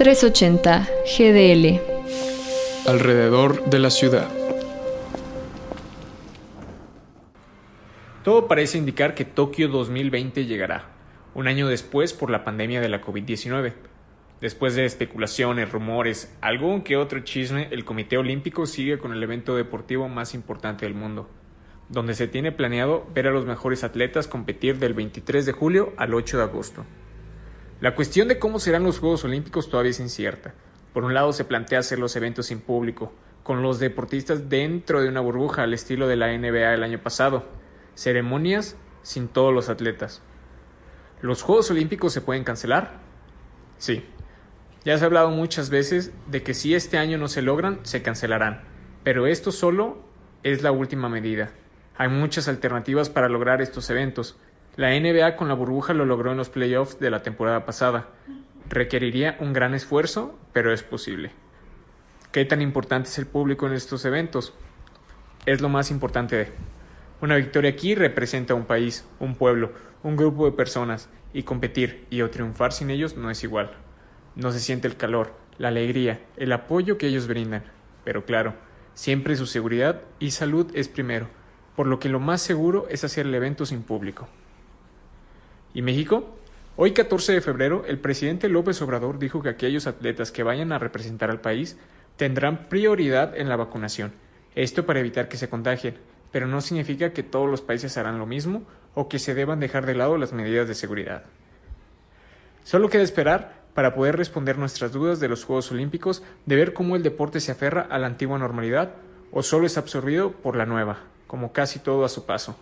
380 GDL. Alrededor de la ciudad. Todo parece indicar que Tokio 2020 llegará, un año después por la pandemia de la COVID-19. Después de especulaciones, rumores, algún que otro chisme, el Comité Olímpico sigue con el evento deportivo más importante del mundo, donde se tiene planeado ver a los mejores atletas competir del 23 de julio al 8 de agosto. La cuestión de cómo serán los Juegos Olímpicos todavía es incierta. Por un lado se plantea hacer los eventos sin público, con los deportistas dentro de una burbuja al estilo de la NBA el año pasado, ceremonias sin todos los atletas. ¿Los Juegos Olímpicos se pueden cancelar? Sí, ya se ha hablado muchas veces de que si este año no se logran, se cancelarán, pero esto solo es la última medida. Hay muchas alternativas para lograr estos eventos. La NBA con la burbuja lo logró en los playoffs de la temporada pasada. Requeriría un gran esfuerzo, pero es posible. ¿Qué tan importante es el público en estos eventos? Es lo más importante de. Una victoria aquí representa un país, un pueblo, un grupo de personas, y competir y o triunfar sin ellos no es igual. No se siente el calor, la alegría, el apoyo que ellos brindan. Pero claro, siempre su seguridad y salud es primero, por lo que lo más seguro es hacer el evento sin público. ¿Y México? Hoy 14 de febrero, el presidente López Obrador dijo que aquellos atletas que vayan a representar al país tendrán prioridad en la vacunación. Esto para evitar que se contagien, pero no significa que todos los países harán lo mismo o que se deban dejar de lado las medidas de seguridad. Solo queda esperar para poder responder nuestras dudas de los Juegos Olímpicos, de ver cómo el deporte se aferra a la antigua normalidad o solo es absorbido por la nueva, como casi todo a su paso.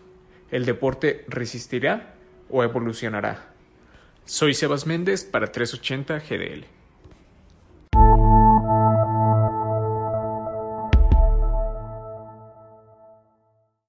¿El deporte resistirá o evolucionará? Soy Sebas Méndez para 380 GDL.